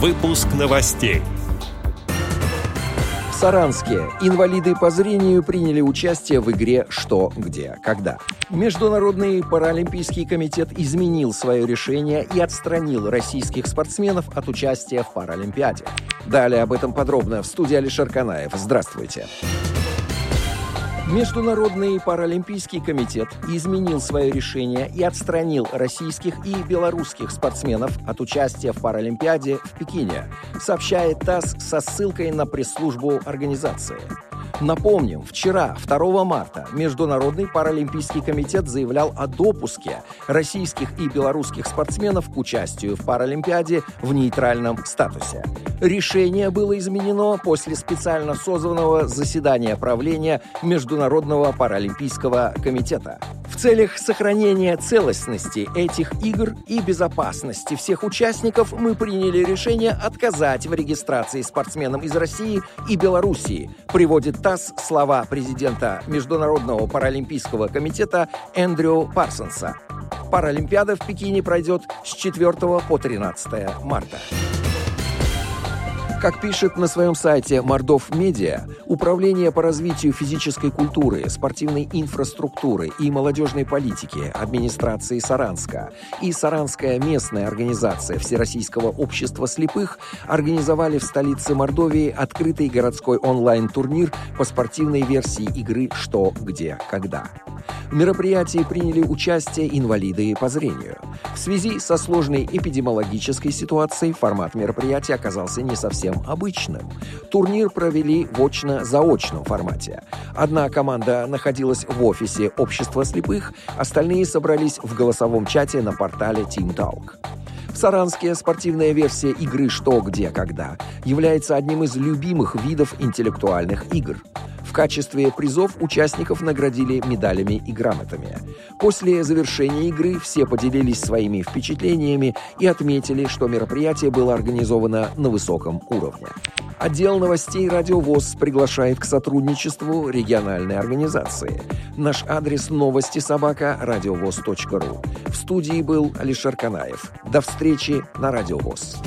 Выпуск новостей. В Саранске инвалиды по зрению приняли участие в игре «Что, где, когда». Международный паралимпийский комитет изменил свое решение и отстранил российских спортсменов от участия в Паралимпиаде. Далее об этом подробно в студии Алишер Канаев. Здравствуйте. Здравствуйте. Международный паралимпийский комитет изменил свое решение и отстранил российских и белорусских спортсменов от участия в Паралимпиаде в Пекине, сообщает ТАСС со ссылкой на пресс-службу организации. Напомним, вчера, 2 марта, Международный паралимпийский комитет заявлял о допуске российских и белорусских спортсменов к участию в Паралимпиаде в нейтральном статусе. Решение было изменено после специально созванного заседания правления Международного паралимпийского комитета. В целях сохранения целостности этих игр и безопасности всех участников мы приняли решение отказать в регистрации спортсменам из России и Белоруссии, приводит ТАСС слова президента Международного паралимпийского комитета Эндрю Парсонса. Паралимпиада в Пекине пройдет с 4 по 13 марта. Как пишет на своем сайте Мордов Медиа, Управление по развитию физической культуры, спортивной инфраструктуры и молодежной политики администрации Саранска и Саранская местная организация Всероссийского общества слепых организовали в столице Мордовии открытый городской онлайн-турнир по спортивной версии игры «Что, где, когда». В мероприятии приняли участие инвалиды по зрению. В связи со сложной эпидемиологической ситуацией формат мероприятия оказался не совсем обычным. Турнир провели в очно-заочном формате. Одна команда находилась в офисе общества слепых, остальные собрались в голосовом чате на портале Team Talk. В Саранске спортивная версия игры «Что, где, когда» является одним из любимых видов интеллектуальных игр – в качестве призов участников наградили медалями и грамотами. После завершения игры все поделились своими впечатлениями и отметили, что мероприятие было организовано на высоком уровне. Отдел новостей «Радиовоз» приглашает к сотрудничеству региональной организации. Наш адрес новости собака радиовоз.ру. В студии был Алишер Канаев. До встречи на «Радиовоз».